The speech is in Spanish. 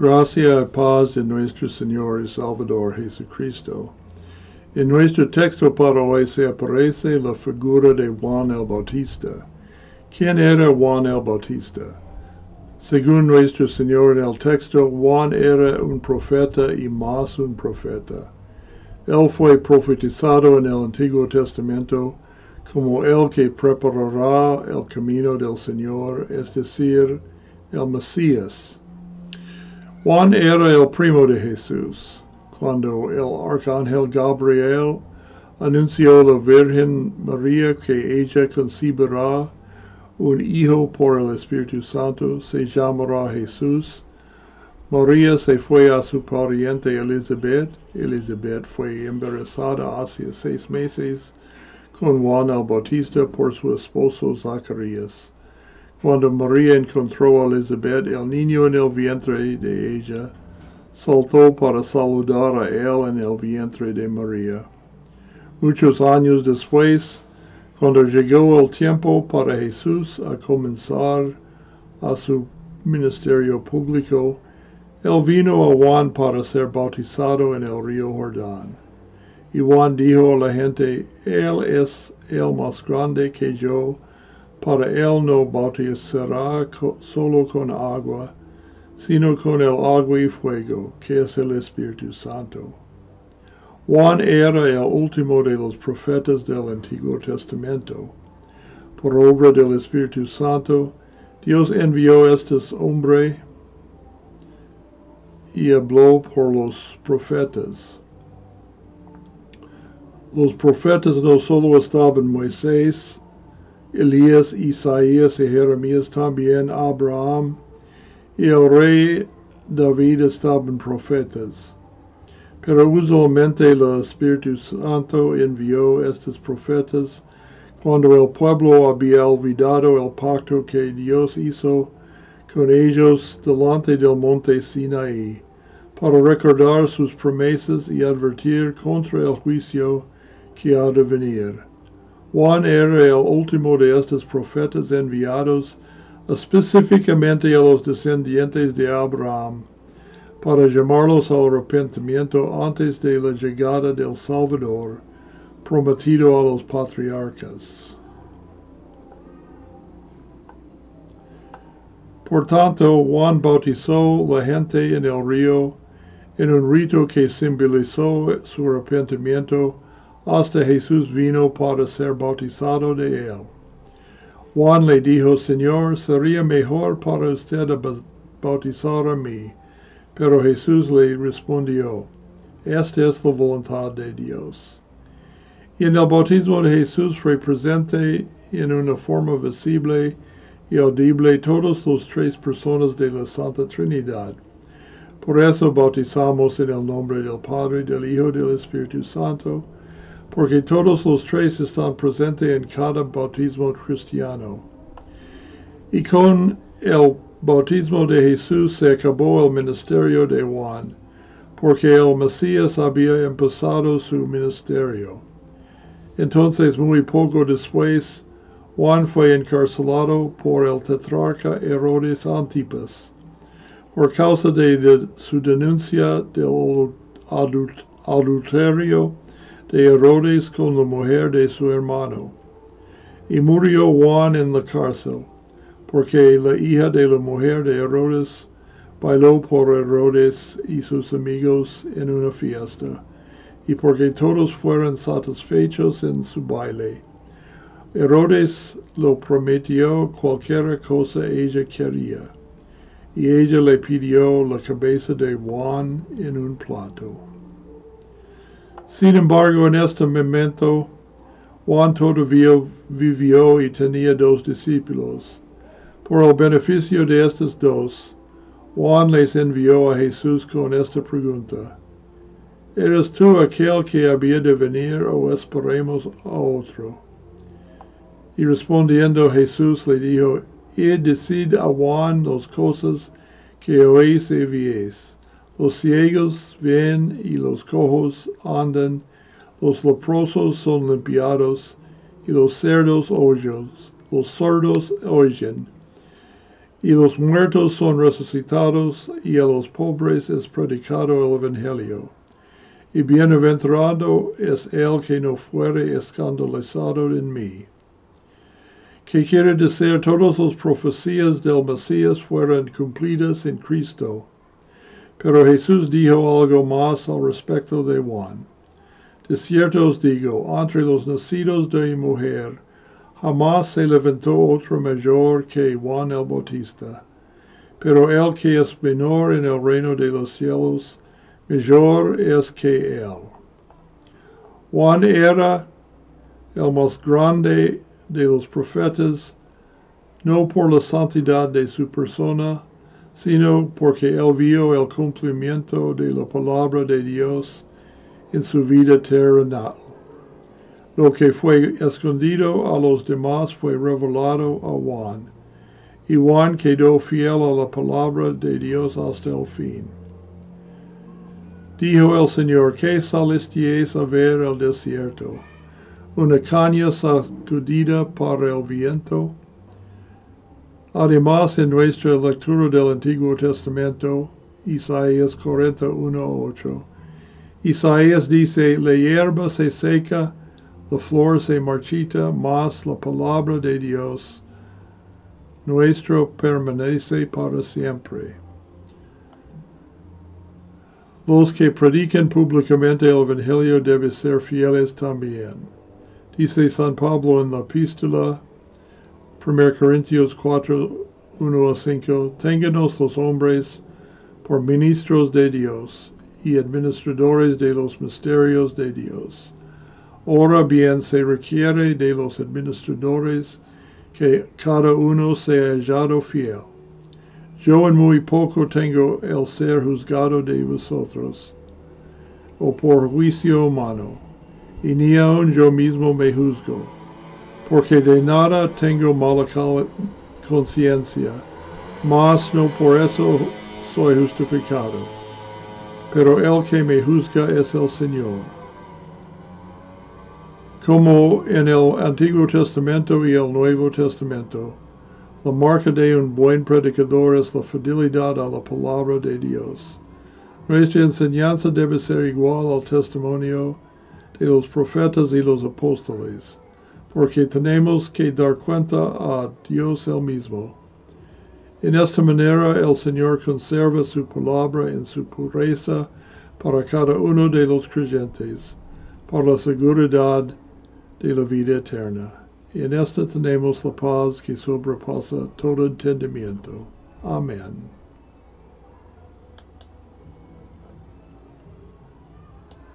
Gracia paz de nuestro Señor y Salvador Jesucristo. En nuestro texto para hoy se aparece la figura de Juan el Bautista. ¿Quién era Juan el Bautista? Según nuestro Señor en el texto, Juan era un profeta y más un profeta. Él fue profetizado en el Antiguo Testamento como el que preparará el camino del Señor, es decir, el Mesías. Juan era el primo de Jesús. Cuando el arcángel Gabriel anunció a la Virgen María que ella concebirá un hijo por el Espíritu Santo, se llamará Jesús. María se fue a su pariente Elizabeth. Elizabeth fue embarazada hace seis meses con Juan el Bautista por su esposo Zacarías. Cuando María encontró a Elizabeth, el niño en el vientre de ella saltó para saludar a él en el vientre de María. Muchos años después, cuando llegó el tiempo para Jesús a comenzar a su ministerio público, él vino a Juan para ser bautizado en el río Jordán. Y Juan dijo a la gente, Él es el más grande que yo, para él no bautizará solo con agua, sino con el agua y fuego, que es el Espíritu Santo. Juan era el último de los profetas del Antiguo Testamento. Por obra del Espíritu Santo, Dios envió a este hombre y habló por los profetas. Los profetas no solo estaban Moisés, Elías, Isaías y Jeremías, también Abraham y el rey David estaban profetas. Pero usualmente el Espíritu Santo envió estos profetas cuando el pueblo había olvidado el pacto que Dios hizo con ellos delante del monte Sinaí, para recordar sus promesas y advertir contra el juicio que ha de venir. Juan era el último de estos profetas enviados específicamente a los descendientes de Abraham para llamarlos al arrepentimiento antes de la llegada del Salvador prometido a los patriarcas. Por tanto, Juan bautizó la gente en el río en un rito que simbolizó su arrepentimiento hasta Jesús vino para ser bautizado de él. Juan le dijo, Señor, sería mejor para usted bautizar a mí. Pero Jesús le respondió, Esta es la voluntad de Dios. Y en el bautismo de Jesús fue presente en una forma visible y audible todos los tres personas de la Santa Trinidad. Por eso bautizamos en el nombre del Padre, del Hijo y del Espíritu Santo, porque todos los tres están presentes en cada bautismo cristiano. Y con el bautismo de Jesús se acabó el ministerio de Juan, porque el Mesías había empezado su ministerio. Entonces, muy poco después, Juan fue encarcelado por el tetrarca Herodes Antipas, por causa de, de su denuncia del adulterio de Herodes con la mujer de su hermano. Y murió Juan en la cárcel, porque la hija de la mujer de Herodes bailó por Herodes y sus amigos en una fiesta, y porque todos fueron satisfechos en su baile. Herodes lo prometió cualquier cosa ella quería, y ella le pidió la cabeza de Juan en un plato. Sin embargo, en este momento, Juan todavía vivió y tenía dos discípulos. Por el beneficio de estos dos, Juan les envió a Jesús con esta pregunta. ¿Eres tú aquel que había de venir o esperemos a otro? Y respondiendo Jesús le dijo, He decid a Juan las cosas que oís y viéis. Los ciegos ven y los cojos andan, los leprosos son limpiados y los cerdos oyen, los sordos oyen y los muertos son resucitados, y a los pobres es predicado el Evangelio. Y bienaventurado es el que no fuere escandalizado en mí. Que quiere decir todas las profecías del Mesías fueron cumplidas en Cristo. Pero Jesús dijo algo más al respecto de Juan. De cierto os digo, entre los nacidos de mujer, jamás se levantó otro mayor que Juan el Bautista. Pero el que es menor en el reino de los cielos, mayor es que él. Juan era el más grande de los profetas, no por la santidad de su persona, sino porque él vio el cumplimiento de la palabra de Dios en su vida terrenal. Lo que fue escondido a los demás fue revelado a Juan, y Juan quedó fiel a la palabra de Dios hasta el fin. Dijo el Señor, ¿qué salisteis a ver el desierto? ¿Una caña sacudida por el viento? Además, en nuestra lectura del Antiguo Testamento, Isaías 41.8, Isaías dice, la hierba se seca, la flor se marchita, mas la palabra de Dios nuestro permanece para siempre. Los que predican públicamente el Evangelio deben ser fieles también. Dice San Pablo en la epístola 1 Corintios 4, 1 a 5, ténganos los hombres por ministros de Dios y administradores de los misterios de Dios. Ahora bien se requiere de los administradores que cada uno sea hallado fiel. Yo en muy poco tengo el ser juzgado de vosotros, o por juicio humano, y ni aun yo mismo me juzgo, porque de nada tengo mala conciencia, mas no por eso soy justificado. Pero el que me juzga es el Señor. Como en el Antiguo Testamento y el Nuevo Testamento, la marca de un buen predicador es la fidelidad a la palabra de Dios. Nuestra enseñanza debe ser igual al testimonio de los profetas y los apóstoles, porque tenemos que dar cuenta a Dios el mismo. En esta manera el Señor conserva su palabra en su pureza para cada uno de los creyentes, por la seguridad de la vida eterna. Y en esta tenemos la paz que sobrepasa todo entendimiento. Amén.